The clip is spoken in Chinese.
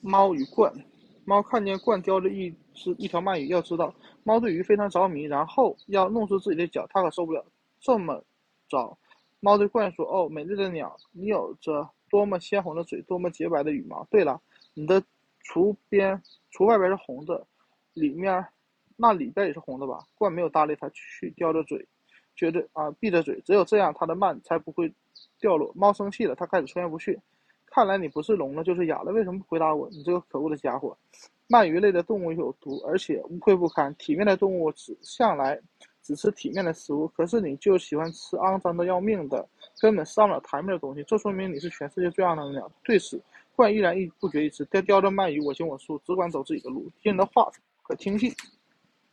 猫与鹳。猫看见鹳叼着一只一条鳗鱼，要知道，猫对鱼非常着迷，然后要弄湿自己的脚，它可受不了。这么着，猫对鹳说：“哦，美丽的鸟，你有着多么鲜红的嘴，多么洁白的羽毛。对了，你的雏边雏外边是红的，里面那里边也是红的吧？”鹳没有搭理它，去叼着嘴，觉得啊，闭着嘴，只有这样，它的鳗才不会掉落。猫生气了，它开始出言不逊。看来你不是聋了就是哑了，为什么不回答我？你这个可恶的家伙！鳗鱼类的动物有毒，而且污秽不堪。体面的动物只向来只吃体面的食物，可是你就喜欢吃肮脏的要命的，根本上不了台面的东西。这说明你是全世界最肮脏的鸟。对此，怪依然一不觉一词，叼叼着鳗鱼我行我素，只管走自己的路。听人的话可听信。